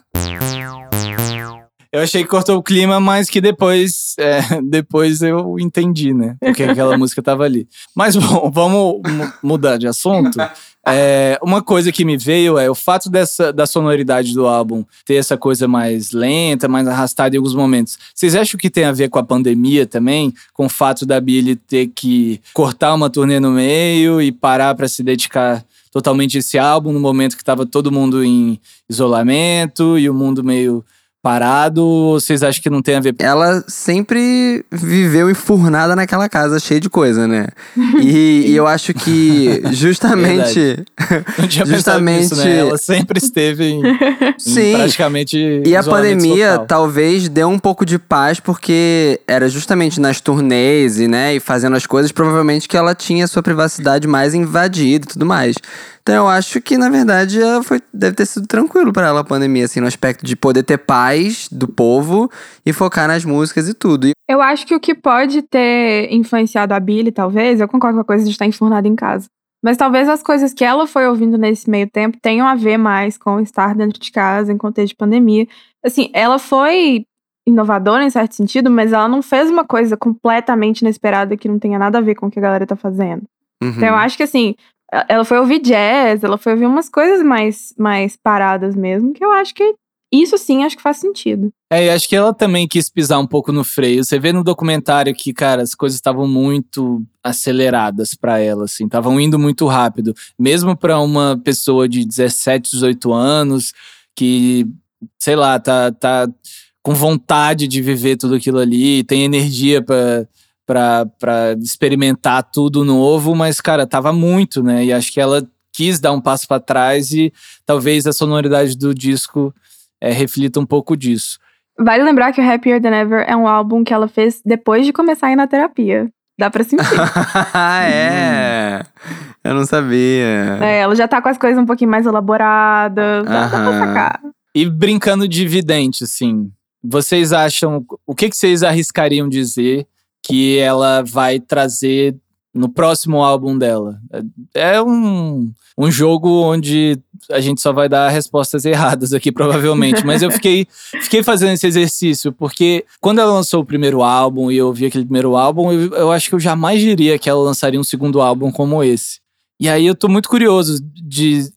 Speaker 1: Eu achei que cortou o clima, mas que depois, é, depois eu entendi, né? Porque aquela música tava ali. Mas bom, vamos mu- mudar de assunto. É, uma coisa que me veio é o fato dessa, da sonoridade do álbum ter essa coisa mais lenta, mais arrastada em alguns momentos. Vocês acham que tem a ver com a pandemia também? Com o fato da Billie ter que cortar uma turnê no meio e parar pra se dedicar totalmente a esse álbum no momento que tava todo mundo em isolamento e o mundo meio parado? Ou vocês acham que não tem a ver?
Speaker 2: Ela sempre viveu enfurnada naquela casa, cheia de coisa, né? E, e eu acho que justamente.
Speaker 1: Não tinha pensado nisso, né?
Speaker 2: Justamente-
Speaker 1: Ela sempre esteve em, em
Speaker 2: Sim.
Speaker 1: praticamente
Speaker 2: E a pandemia
Speaker 1: total.
Speaker 2: talvez deu um pouco de paz, porque era justamente nas turnês e, né, e fazendo as coisas, provavelmente que ela tinha sua privacidade mais invadida e tudo mais. Então eu acho que, na verdade, ela foi, deve ter sido tranquilo pra ela a pandemia, assim, no aspecto de poder ter paz do povo e focar nas músicas e tudo.
Speaker 3: Eu acho que o que pode ter influenciado a Billie, talvez, eu concordo com a coisa de estar enfurnada em casa. Mas talvez as coisas que ela foi ouvindo nesse meio tempo tenham a ver mais com estar dentro de casa em contexto de pandemia. Assim, ela foi inovadora em certo sentido, mas ela não fez uma coisa completamente inesperada que não tenha nada a ver com o que a galera tá fazendo.
Speaker 2: Uhum.
Speaker 3: Então eu acho que assim, ela- foi ouvir jazz, ela foi ouvir umas coisas mais, mais paradas mesmo, que eu acho que isso sim acho que faz sentido.
Speaker 1: É, e acho que ela também quis pisar um pouco no freio. Você vê no documentário que, cara, as coisas estavam muito aceleradas pra ela, assim, estavam indo muito rápido. Mesmo pra uma pessoa de 17, 18 anos, que, sei lá, tá, tá com vontade de viver tudo aquilo ali, tem energia pra, pra, pra experimentar tudo novo, mas, cara, tava muito, né? E acho que ela quis dar um passo pra trás e talvez a sonoridade do disco é, reflita um pouco disso.
Speaker 3: Vale lembrar que o Happier Than Ever é um álbum que ela fez depois de começar a ir na terapia. Dá pra sentir.
Speaker 2: Ah, é. Eu não sabia.
Speaker 3: É, ela já tá com as coisas um pouquinho mais elaboradas. Dá, dá pra sacar.
Speaker 1: E brincando de vidente, assim, vocês acham. O que, que vocês arriscariam dizer que ela vai trazer no próximo álbum dela? É um, um jogo onde a gente só vai dar respostas erradas aqui, provavelmente. Mas eu fiquei, fiquei fazendo esse exercício, porque quando ela lançou o primeiro álbum e eu ouvi aquele primeiro álbum, eu, eu acho que eu jamais diria que ela lançaria um segundo álbum como esse. E aí eu tô muito curioso de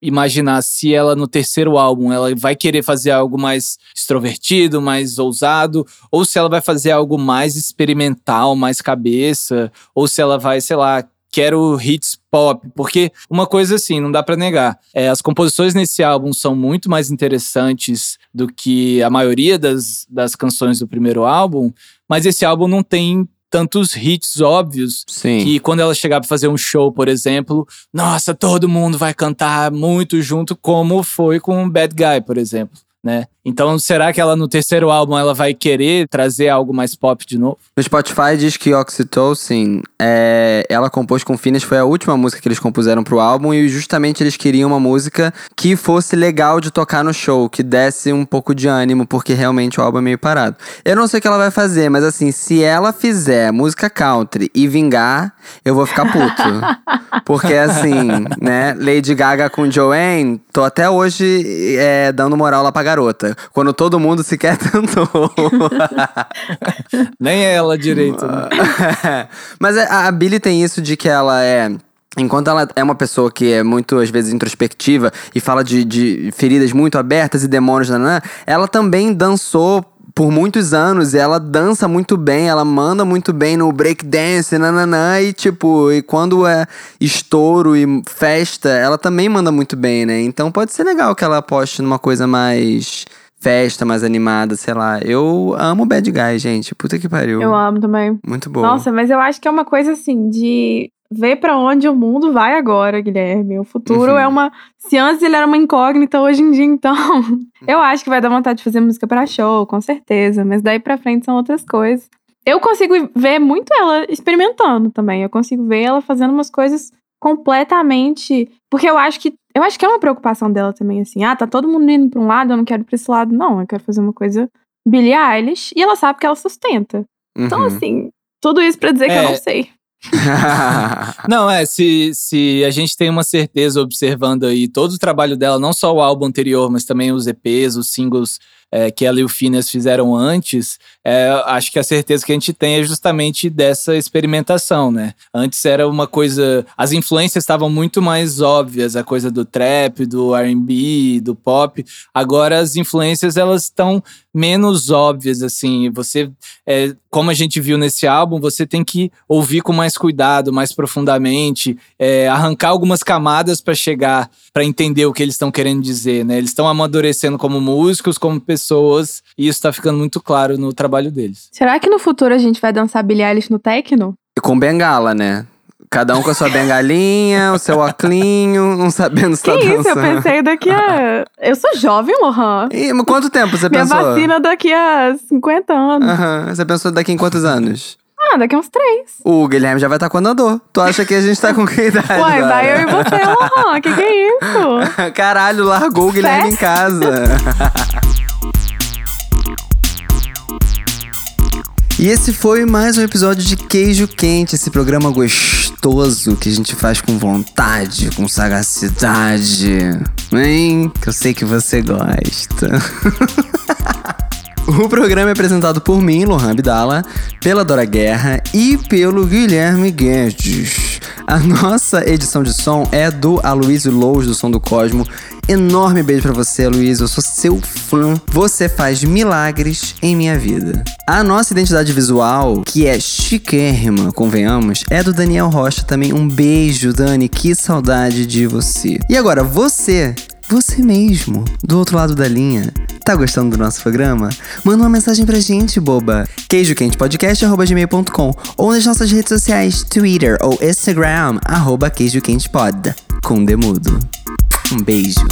Speaker 1: imaginar se ela no terceiro álbum ela vai querer fazer algo mais extrovertido, mais ousado, ou se ela vai fazer algo mais experimental, mais cabeça, ou se ela vai, sei lá, quero hits pop, porque uma coisa assim, não dá pra negar, é, as composições nesse álbum são muito mais interessantes do que a maioria das, das canções do primeiro álbum, mas esse álbum não tem tantos hits óbvios
Speaker 2: Sim.
Speaker 1: que quando ela chegar pra fazer um show, por exemplo, nossa, todo mundo vai cantar muito junto, como foi com Bad Guy, por exemplo, né? Então, será que ela no terceiro álbum ela vai querer trazer algo mais pop de novo?
Speaker 2: No Spotify diz que Oxytocin, é, ela compôs com Phineas, foi a última música que eles compuseram pro álbum e justamente eles queriam uma música que fosse legal de tocar no show, que desse um pouco de ânimo, porque realmente o álbum é meio parado. Eu não sei o que ela vai fazer, mas assim, se ela fizer música country e vingar, eu vou ficar puto. porque assim, né, Lady Gaga com Joanne, tô até hoje é, dando moral lá pra garota. Quando todo mundo sequer tentou.
Speaker 1: Nem ela direito, né?
Speaker 2: Mas a, a Billie tem isso de que ela é. Enquanto ela é uma pessoa que é muito, às vezes, introspectiva e fala de, de feridas muito abertas e demônios, nanã, ela também dançou por muitos anos e ela dança muito bem, ela manda muito bem no breakdance, nananã, e tipo, e quando é estouro e festa, ela também manda muito bem, né? Então pode ser legal que ela aposte numa coisa mais festa, mais animada, sei lá. Eu amo Bad Guy, gente. Puta que pariu.
Speaker 3: Eu amo também.
Speaker 2: Muito boa.
Speaker 3: Nossa, mas eu acho que é uma coisa assim de ver pra onde o mundo vai agora, Guilherme. O futuro
Speaker 2: Uhum.
Speaker 3: é uma. Se antes ele era uma incógnita, hoje em dia, então. eu acho que vai dar vontade de fazer música pra show, com certeza. Mas daí pra frente são outras coisas. Eu consigo ver muito ela experimentando também. Eu consigo ver ela fazendo umas coisas completamente. Porque eu acho que. Eu acho que é uma preocupação dela também, assim. Ah, tá todo mundo indo pra um lado, eu não quero ir pra esse lado. Não, eu quero fazer uma coisa Billie Eilish. E ela sabe que ela sustenta. Então,
Speaker 2: Uhum.
Speaker 3: assim, tudo isso pra dizer que eu
Speaker 1: É.
Speaker 3: não sei.
Speaker 1: Não, é, se, se a gente tem uma certeza observando aí todo o trabalho dela, não só o álbum anterior, mas também os EPs, os singles é, que ela e o Phineas fizeram antes, é, acho que a certeza que a gente tem é justamente dessa experimentação, né? Antes era uma coisa. As influências estavam muito mais óbvias, a coisa do trap, do RB, do pop. Agora as influências elas estão menos óbvias, assim. Você, é, como a gente viu nesse álbum, você tem que ouvir com mais cuidado, mais profundamente, é, arrancar algumas camadas para chegar, para entender o que eles estão querendo dizer, né? Eles estão amadurecendo como músicos, como pessoas, e isso tá ficando muito claro no trabalho deles.
Speaker 3: Será que no futuro a gente vai dançar Billie Eilish no techno?
Speaker 2: E com bengala, né? Cada um com a sua bengalinha, o seu oclinho, não sabendo se
Speaker 3: Que
Speaker 2: tá
Speaker 3: isso? Eu
Speaker 2: dançando.
Speaker 3: pensei daqui a. Eu sou jovem, Lohan.
Speaker 2: Ih, mas quanto tempo você
Speaker 3: Minha
Speaker 2: pensou?
Speaker 3: vacina daqui a 50 anos.
Speaker 2: Aham, Você pensou daqui em quantos anos?
Speaker 3: Ah, daqui a uns três.
Speaker 2: O Guilherme já vai estar com andador. Tu acha que a gente tá com que idade?
Speaker 3: Uai, vai eu e você, Lohan. Que que é isso?
Speaker 2: Caralho, largou o Guilherme em casa. E esse foi mais um episódio de Queijo Quente, esse programa gostoso que a gente faz com vontade, com sagacidade. Hein? Que eu sei que você gosta. O programa é apresentado por mim, Lohan Abdala, pela Dora Guerra e pelo Guilherme Guedes. A nossa edição de som é do Aloysio Lous, do Som do Cosmo. Enorme beijo pra você, Aloysio. Eu sou seu fã. Você faz milagres em minha vida. A nossa identidade visual, que é chiquérrima, convenhamos, é do Daniel Rocha também. Um beijo, Dani. Que saudade de você. E agora, você você mesmo, do outro lado da linha, tá gostando do nosso programa? Manda uma mensagem pra gente, boba. queijoquentepodcast.gmail.com ou nas nossas redes sociais, Twitter ou Instagram, arroba queijoquentepod, com demudo. Um beijo.